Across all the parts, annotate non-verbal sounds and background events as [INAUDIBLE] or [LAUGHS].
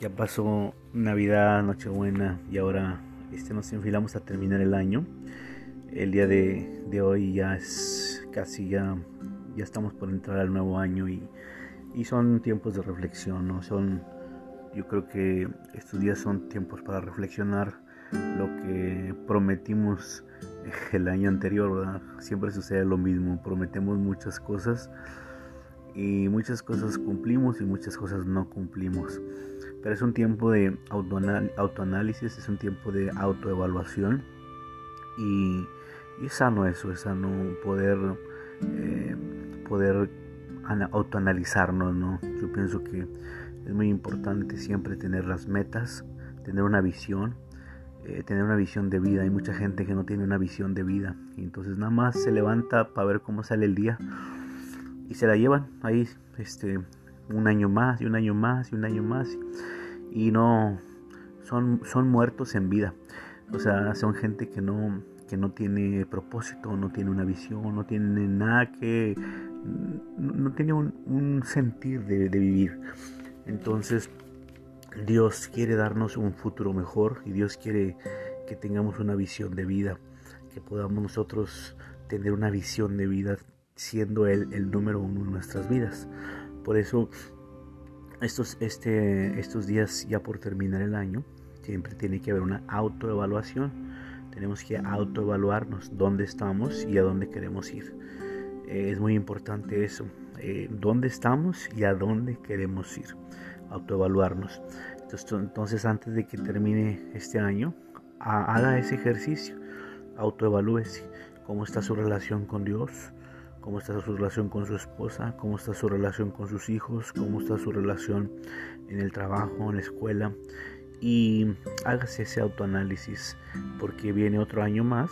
ya pasó Navidad, Nochebuena y ahora este, nos enfilamos a terminar el año. El día de, hoy ya es casi ya, ya estamos por entrar al nuevo año y, y son tiempos de reflexión, ¿no? Son, yo creo que estos días son tiempos para reflexionar lo que prometimos [LAUGHS] el año anterior. Siempre sucede lo mismo, prometemos muchas cosas y muchas cosas cumplimos y muchas cosas no cumplimos. Pero es un tiempo de autoanálisis, es un tiempo de autoevaluación y, es sano eso, es sano poder, eh, poder autoanalizarnos, ¿no? Yo pienso que es muy importante siempre tener las metas, tener una visión, eh, tener una visión de vida. Hay mucha gente que no tiene una visión de vida y entonces nada más se levanta para ver cómo sale el día y se la llevan ahí este un año más y un año más y un año más. Y no son son muertos en vida. O sea son gente que no que no tiene propósito no tiene una visión no tiene nada que no, tiene un, sentir de, de vivir. Entonces Dios quiere darnos un futuro mejor y Dios quiere que tengamos una visión de vida que podamos nosotros tener una visión de vida siendo Él el número uno en nuestras vidas. Por eso estos, este, estos días ya por terminar el año, siempre tiene que haber una autoevaluación. Tenemos que autoevaluarnos dónde estamos y a dónde queremos ir. Eh, es muy importante eso, eh, dónde estamos y a dónde queremos ir. Autoevaluarnos. Entonces, entonces antes de que termine este año, haga ese ejercicio. Autoevalúese. ¿Cómo está su relación con Dios? Cómo está su relación con su esposa, cómo está su relación con sus hijos, cómo está su relación en el trabajo, en la escuela. Y hágase ese autoanálisis porque viene otro año más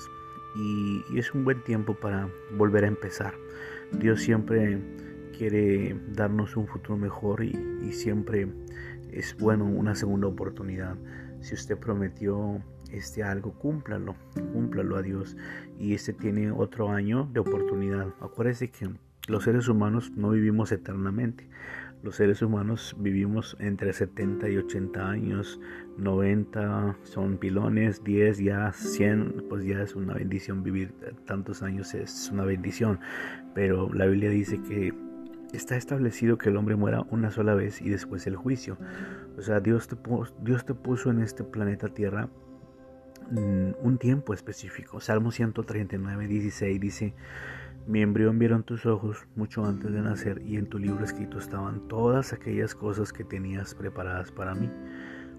y, es un buen tiempo para volver a empezar. Dios siempre quiere darnos un futuro mejor y, y siempre es bueno una segunda oportunidad. Si usted prometió este algo, cúmplalo, cúmplalo a Dios. Y este tiene otro año de oportunidad. Acuérdese que los seres humanos no vivimos eternamente. Los seres humanos vivimos entre 70 y 80 años, 90 son pilones, 10 ya 100, pues ya es una bendición vivir tantos años, es una bendición. Pero la Biblia dice que está establecido que el hombre muera una sola vez y después el juicio. O sea, Dios te, Dios te puso en este planeta Tierra un tiempo específico. Salmo 139, 16 dice, mi embrión vieron tus ojos mucho antes de nacer y en tu libro escrito estaban todas aquellas cosas que tenías preparadas para mí.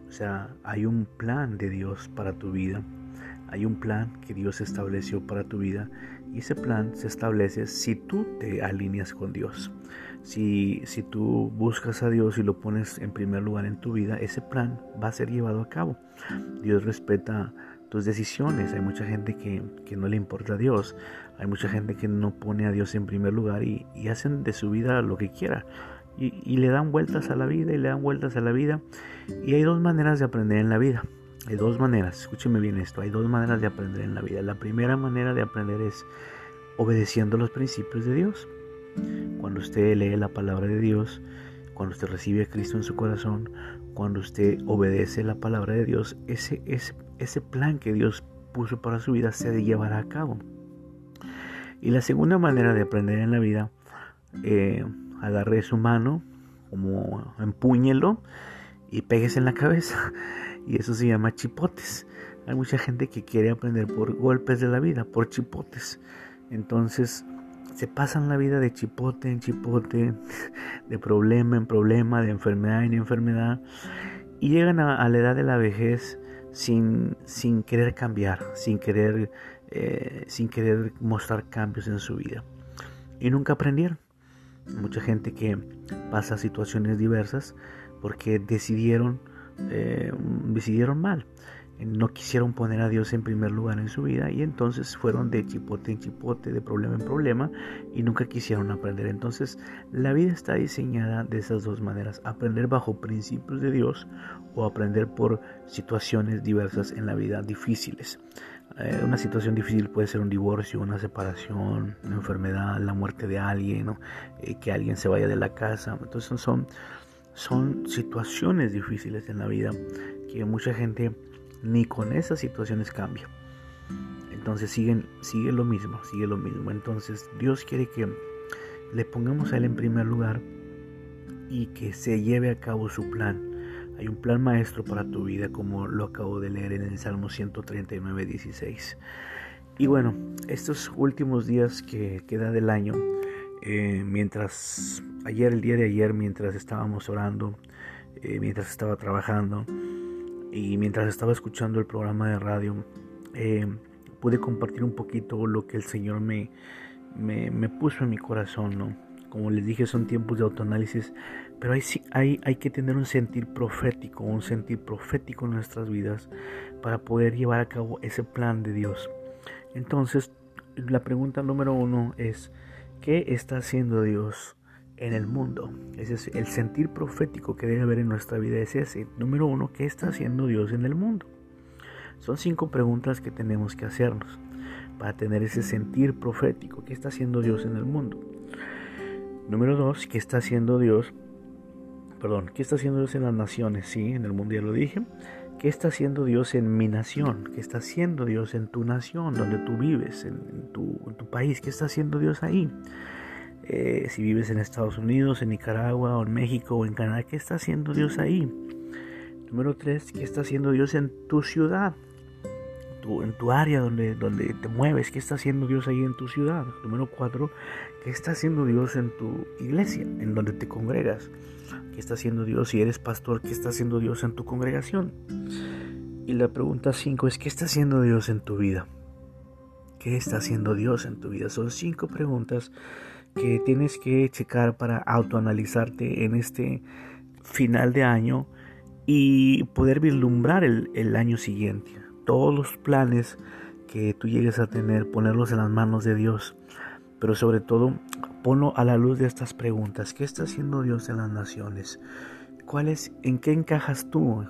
O sea, hay un plan de Dios para tu vida. Hay un plan que Dios estableció para tu vida y ese plan se establece si tú te alineas con Dios. Si, si tú buscas a Dios y lo pones en primer lugar en tu vida, ese plan va a ser llevado a cabo. Dios respeta tus decisiones. Hay mucha gente que, no le importa a Dios. Hay mucha gente que no pone a Dios en primer lugar y, hacen de su vida lo que quiera. Y, le dan vueltas a la vida y le dan vueltas a la vida. Y hay dos maneras de aprender en la vida. Hay dos maneras, escúcheme bien esto, hay dos maneras de aprender en la vida. La primera manera de aprender es obedeciendo los principios de Dios. Cuando usted lee la palabra de Dios, cuando usted recibe a Cristo en su corazón, cuando usted obedece la palabra de Dios, ese, ese, ese plan que Dios puso para su vida se llevará a cabo. Y la segunda manera de aprender en la vida, eh, agarre su mano, como empúñelo y pegues en la cabeza. [LAUGHS] Y eso se llama chipotes. Hay mucha gente que quiere aprender por golpes de la vida, por chipotes. Entonces se pasan la vida de chipote en chipote, de problema en problema, de enfermedad en enfermedad. Y llegan a la edad de la vejez sin, sin querer cambiar, sin querer, eh, sin querer mostrar cambios en su vida. Y nunca aprendieron. Mucha gente que pasa situaciones diversas porque decidieron, eh, decidieron mal no quisieron poner a Dios en primer lugar en su vida y entonces fueron de chipote en chipote, de problema en problema y nunca quisieron aprender. Entonces la vida está diseñada de esas dos maneras, aprender bajo principios de Dios o aprender por situaciones diversas en la vida difíciles. Eh, una situación difícil puede ser un divorcio, una separación, una enfermedad, la muerte de alguien, eh, que alguien se vaya de la casa. Entonces son son situaciones difíciles en la vida que mucha gente ni con esas situaciones cambia. Entonces siguen, sigue lo mismo, sigue lo mismo. Entonces Dios quiere que le pongamos a Él en primer lugar y que se lleve a cabo su plan. Hay un plan maestro para tu vida, como lo acabo de leer en el Salmo 139, 16. Y bueno, estos últimos días que queda del año, eh, mientras ayer, el día de ayer, mientras estábamos orando, eh, mientras estaba trabajando y mientras estaba escuchando el programa de radio, eh, pude compartir un poquito lo que el Señor me, me, puso en mi corazón, ¿no? Como les dije, son tiempos de autoanálisis, pero hay, hay, hay que tener un sentir profético, un sentir profético en nuestras vidas para poder llevar a cabo ese plan de Dios. Entonces, la pregunta número uno es, ¿qué está haciendo Dios en el mundo? Ese es el sentir profético que debe haber en nuestra vida. Es ese. Número uno, ¿qué está haciendo Dios en el mundo? Son cinco preguntas que tenemos que hacernos para tener ese sentir profético. ¿Qué está haciendo Dios en el mundo? Número dos, ¿qué está haciendo Dios? Perdón, ¿qué está haciendo Dios en las naciones? Sí, en el mundo ya lo dije. ¿Qué está haciendo Dios en mi nación? ¿Qué está haciendo Dios en tu nación, donde tú vives, en, tu, país? ¿Qué está haciendo Dios ahí? Eh, si vives en Estados Unidos, en Nicaragua, o en México, o en Canadá, ¿qué está haciendo Dios ahí? Número tres, ¿qué está haciendo Dios en tu ciudad? en tu área donde, donde te mueves, qué está haciendo Dios ahí en tu ciudad. Número cuatro, qué está haciendo Dios en tu iglesia, en donde te congregas. ¿Qué está haciendo Dios si eres pastor? ¿Qué está haciendo Dios en tu congregación? Y la pregunta cinco es, ¿qué está haciendo Dios en tu vida? ¿Qué está haciendo Dios en tu vida? Son cinco preguntas que tienes que checar para autoanalizarte en este final de año y poder vislumbrar el, año siguiente todos los planes que tú llegues a tener, ponerlos en las manos de Dios. Pero sobre todo, ponlo a la luz de estas preguntas. ¿Qué está haciendo Dios en las naciones? ¿Cuál es, ¿En qué encajas tú?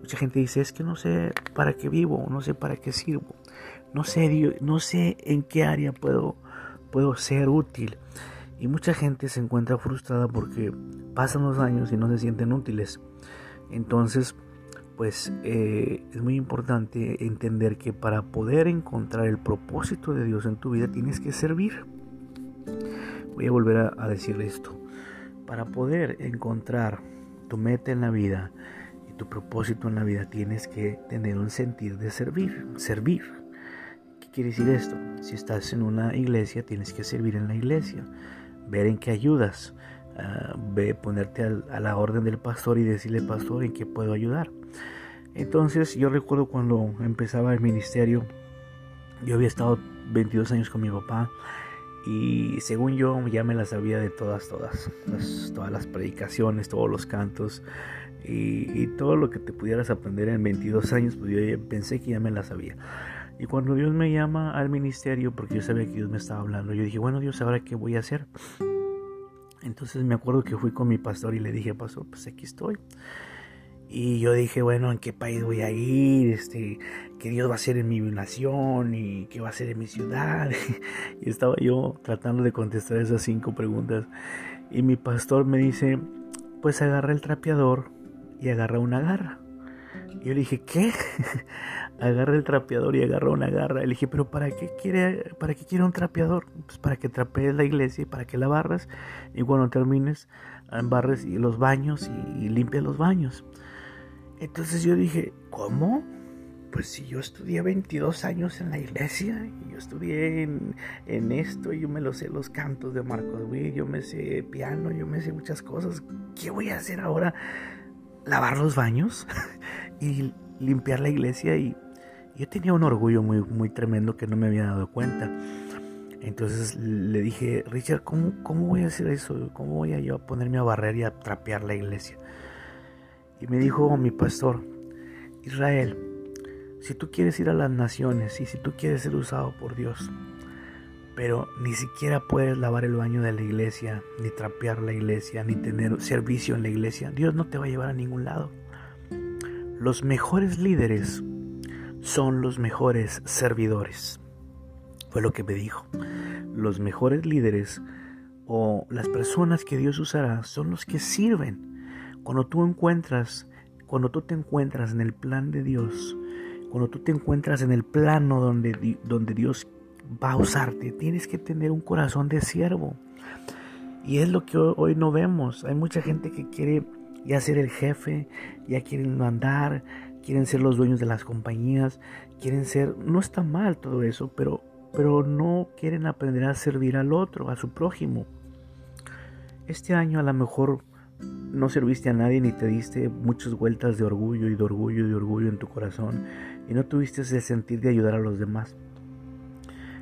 Mucha gente dice, es que no sé para qué vivo, no sé para qué sirvo, no sé, no sé en qué área puedo, puedo ser útil. Y mucha gente se encuentra frustrada porque pasan los años y no se sienten útiles. Entonces, pues eh, es muy importante entender que para poder encontrar el propósito de Dios en tu vida tienes que servir. Voy a volver a, a decir esto. Para poder encontrar tu meta en la vida y tu propósito en la vida tienes que tener un sentir de servir, servir. ¿Qué quiere decir esto? Si estás en una iglesia tienes que servir en la iglesia, ver en qué ayudas, ah, ve, ponerte a la orden del pastor y decirle, pastor, ¿en qué puedo ayudar? Entonces yo recuerdo cuando empezaba el ministerio, yo había estado 22 años con mi papá y según yo ya me las sabía de todas, todas, todas las predicaciones, todos los cantos y, todo lo que te pudieras aprender en 22 años, pues yo pensé que ya me las sabía. Y cuando Dios me llama al ministerio, porque yo sabía que Dios me estaba hablando, yo dije, bueno Dios, ¿ahora qué voy a hacer? Entonces me acuerdo que fui con mi pastor y le dije, pastor, pues aquí estoy. Y yo dije, bueno, ¿en qué país voy a ir? Este, ¿Qué Dios va a hacer en mi nación? ¿Y qué va a hacer en mi ciudad? [LAUGHS] y estaba yo tratando de contestar esas cinco preguntas. Y mi pastor me dice, pues agarra el trapeador y agarra una garra. Y yo le dije, ¿qué? [LAUGHS] agarra el trapeador y agarra una garra. Le dije, pero ¿para qué quiere, para qué quiere un trapeador? Pues para que trapees la iglesia y para que la barras. Y cuando termines, barres los baños y, y limpies los baños. Entonces yo dije, ¿cómo? Pues si yo estudié 22 años en la iglesia, y yo estudié en, esto, yo me lo sé los cantos de Marcos Witt, yo me sé piano, yo me sé muchas cosas. ¿Qué voy a hacer ahora? ¿Lavar los baños? [LAUGHS] y limpiar la iglesia y yo tenía un orgullo muy, muy tremendo que no me había dado cuenta. Entonces le dije, Richard, ¿cómo, ¿cómo voy a hacer eso? ¿Cómo voy a yo a ponerme a barrer y a trapear la iglesia? Y me dijo mi pastor, Israel, si tú quieres ir a las naciones y si tú quieres ser usado por Dios, pero ni siquiera puedes lavar el baño de la iglesia, ni trapear la iglesia, ni tener servicio en la iglesia, Dios no te va a llevar a ningún lado. Los mejores líderes son los mejores servidores. Fue lo que me dijo. Los mejores líderes o las personas que Dios usará son los que sirven Cuando tú encuentras, cuando tú te encuentras en el plan de Dios, cuando tú te encuentras en el plano donde, donde Dios va a usarte, tienes que tener un corazón de siervo. Y es lo que hoy no vemos. Hay mucha gente que quiere ya ser el jefe, ya quieren mandar, quieren ser los dueños de las compañías, quieren ser, no está mal todo eso, pero, pero no quieren aprender a servir al otro, a su prójimo. Este año a lo mejor no serviste a nadie ni te diste muchas vueltas de orgullo y de orgullo y de orgullo en tu corazón y no tuviste ese sentir de ayudar a los demás.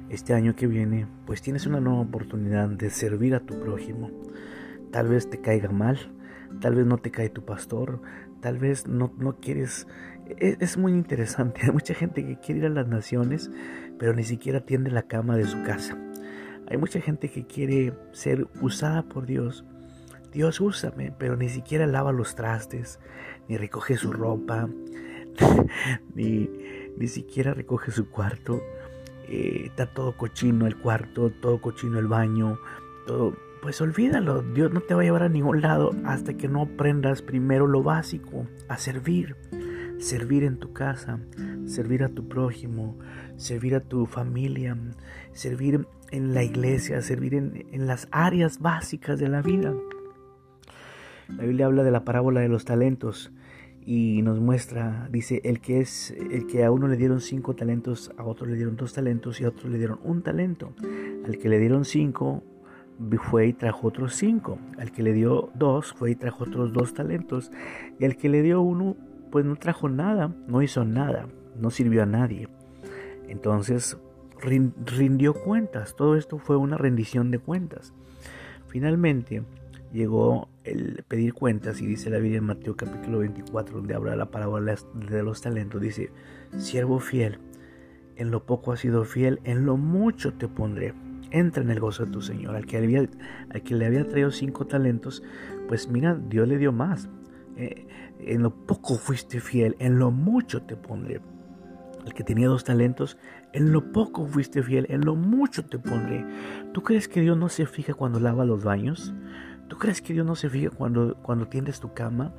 Este año que viene, pues tienes una nueva oportunidad de servir a tu prójimo. Tal vez te caiga mal, tal vez no te cae tu pastor, tal vez no, no quieres e, es, muy interesante. [LAUGHS] Hay mucha gente que quiere ir a las naciones, pero ni siquiera tiende la cama de su casa. Hay mucha gente que quiere ser usada por Dios. Dios úsame, pero ni siquiera lava los trastes, ni recoge su ropa, [LAUGHS] ni, ni siquiera recoge su cuarto. Eh, está todo cochino el cuarto, todo cochino el baño, todo. Pues olvídalo, Dios no te va a llevar a ningún lado hasta que no aprendas primero lo básico, a servir servir en tu casa, servir a tu prójimo, servir a tu familia, servir en la iglesia, servir en, las áreas básicas de la vida. La Biblia habla de la parábola de los talentos y nos muestra, dice, el que es, el que a uno le dieron cinco talentos, a otro le dieron dos talentos y a otro le dieron un talento. Al que le dieron cinco, fue y trajo otros cinco. Al que le dio dos, fue y trajo otros dos talentos. Y al que le dio uno, pues no trajo nada, no hizo nada, no sirvió a nadie. Entonces rindió cuentas, todo esto fue una rendición de cuentas. Finalmente llegó el pedir cuentas y dice la Biblia en Mateo capítulo 24, donde habla la parábola de los talentos, dice, siervo fiel, en lo poco has sido fiel, en lo mucho te pondré. Entra en el gozo de tu Señor. Al que, había, al que le había traído cinco talentos, pues mira, Dios le dio más. Eh, en lo poco fuiste fiel, en lo mucho te pondré. El que tenía dos talentos, en lo poco fuiste fiel, en lo mucho te pondré. ¿Tú crees que Dios no se fija cuando lava los baños? ¿Tú crees que Dios no se fija cuando, cuando tiendes tu cama?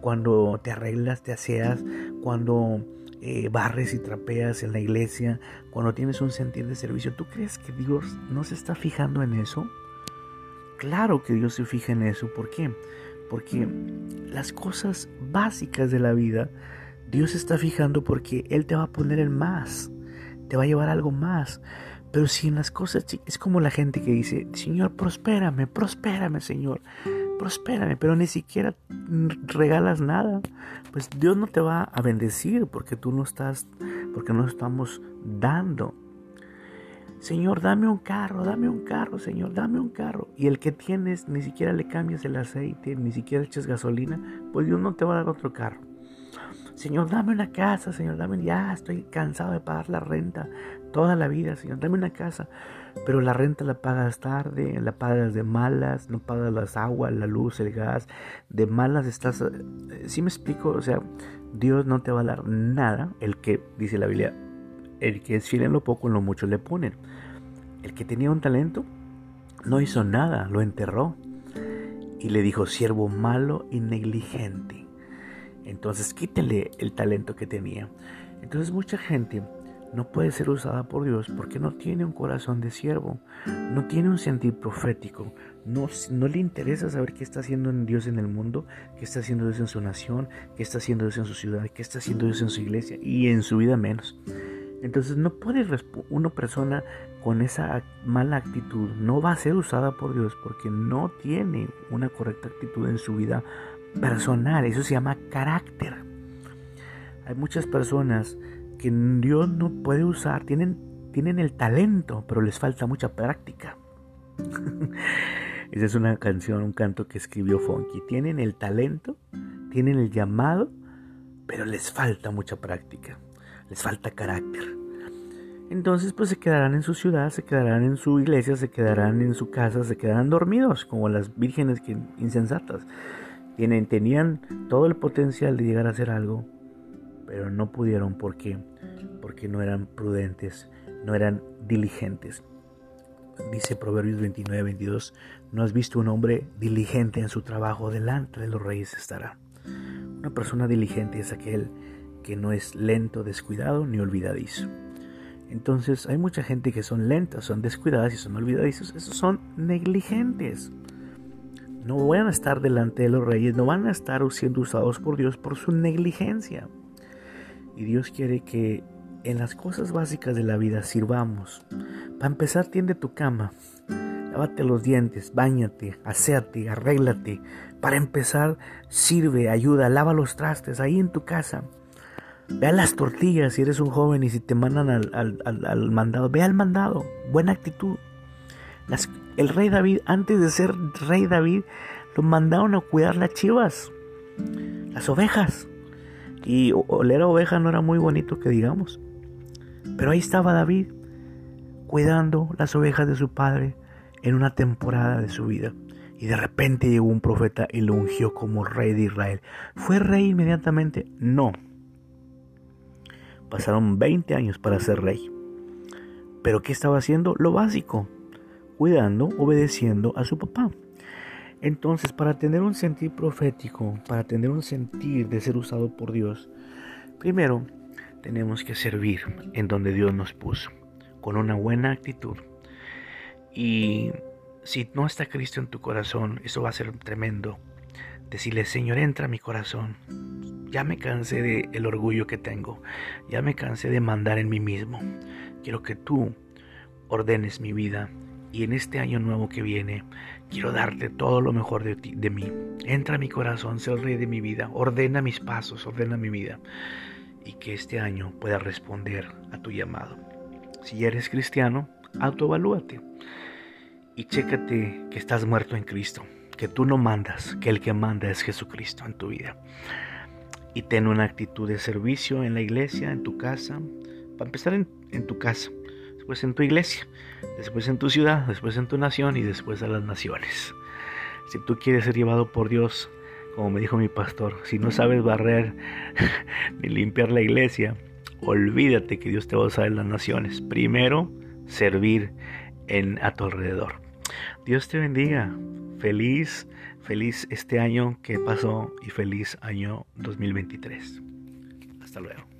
Cuando te arreglas, te aseas, cuando eh, barres y trapeas en la iglesia, cuando tienes un sentir de servicio. ¿Tú crees que Dios no se está fijando en eso? Claro que Dios se fija en eso. ¿Por qué? Porque las cosas básicas de la vida, Dios está fijando porque Él te va a poner en más, te va a llevar algo más. Pero si en las cosas, es como la gente que dice, Señor, prospérame, prospérame, Señor, prospérame, pero ni siquiera regalas nada. Pues Dios no te va a bendecir porque tú no estás, porque no estamos dando. Señor, dame un carro, dame un carro, Señor, dame un carro. Y el que tienes, ni siquiera le cambias el aceite, ni siquiera eches gasolina, pues Dios no te va a dar otro carro. Señor, dame una casa, Señor, dame, ya estoy cansado de pagar la renta toda la vida, Señor, dame una casa. Pero la renta la pagas tarde, la pagas de malas, no pagas las aguas, la luz, el gas, de malas estás... Si eh, ¿Sí me explico? O sea, Dios no te va a dar nada, el que, dice la Biblia, el que es fiel en lo poco, en lo mucho le ponen. El que tenía un talento no hizo nada, lo enterró. Y le dijo, siervo malo y negligente. Entonces quítele el talento que tenía. Entonces mucha gente no puede ser usada por Dios porque no tiene un corazón de siervo, no tiene un sentir profético, no, no le interesa saber qué está haciendo Dios en el mundo, qué está haciendo Dios en su nación, qué está haciendo Dios en su ciudad, qué está haciendo Dios en su iglesia y en su vida menos. Entonces no puede una persona con esa mala actitud no va a ser usada por Dios porque no tiene una correcta actitud en su vida personal. Eso se llama carácter. Hay muchas personas que Dios no puede usar, tienen, tienen el talento, pero les falta mucha práctica. [LAUGHS] Esa es una canción, un canto que escribió Fonky. Tienen el talento, tienen el llamado, pero les falta mucha práctica les falta carácter. Entonces pues se quedarán en su ciudad, se quedarán en su iglesia, se quedarán en su casa, se quedarán dormidos como las vírgenes que, insensatas. Tienen, tenían todo el potencial de llegar a hacer algo, pero no pudieron. ¿Por qué? Porque no eran prudentes, no eran diligentes. dice Proverbios 29, 22, no has visto un hombre diligente en su trabajo, delante de los reyes estará. Una persona diligente es aquel que no es lento, descuidado ni olvidadizo. Entonces hay mucha gente que son lentas, son descuidadas y son olvidadizos. Esos son negligentes. No van a estar delante de los reyes, no van a estar siendo usados por Dios por su negligencia. Y Dios quiere que en las cosas básicas de la vida sirvamos. Para empezar, tiende tu cama, lávate los dientes, bañate, aséate, arréglate. Para empezar, sirve, ayuda, lava los trastes ahí en tu casa. Ve a las tortillas si eres un joven y si te mandan al, mandado, ve al mandado, buena actitud. el rey David, antes de ser rey David, lo mandaron a cuidar las chivas, las ovejas. Y oler a oveja no era muy bonito que digamos. Pero ahí estaba David cuidando las ovejas de su padre en una temporada de su vida. Y de repente llegó un profeta y lo ungió como rey de Israel. ¿Fue rey inmediatamente? No. Pasaron 20 años para ser rey. Pero ¿qué estaba haciendo? Lo básico. Cuidando, obedeciendo a su papá. Entonces, para tener un sentir profético, para tener un sentir de ser usado por Dios, primero tenemos que servir en donde Dios nos puso, con una buena actitud. Y si no está Cristo en tu corazón, eso va a ser tremendo. Decirle, Señor, entra a mi corazón. Ya me cansé del el orgullo que tengo. Ya me cansé de mandar en mí mismo. Quiero que tú ordenes mi vida. Y en este año nuevo que viene, quiero darte todo lo mejor de, ti, de mí. Entra a mi corazón, sé el rey de mi vida. Ordena mis pasos, ordena mi vida y que este año pueda responder a tu llamado. Si eres cristiano, autoevalúate y chécate que estás muerto en Cristo, que tú no mandas, que el que manda es Jesucristo en tu vida. Y ten una actitud de servicio en la iglesia, en tu casa, para empezar en, tu casa, después en tu iglesia, después en tu ciudad, después en tu nación y después a las naciones. Si tú quieres ser llevado por Dios como me dijo mi pastor, si no sabes barrer [LAUGHS] ni limpiar la iglesia, olvídate que Dios te va a usar en las naciones. Primero, servir en, a tu alrededor. Dios te bendiga. Feliz, feliz este año que pasó y feliz año 2023. Hasta luego.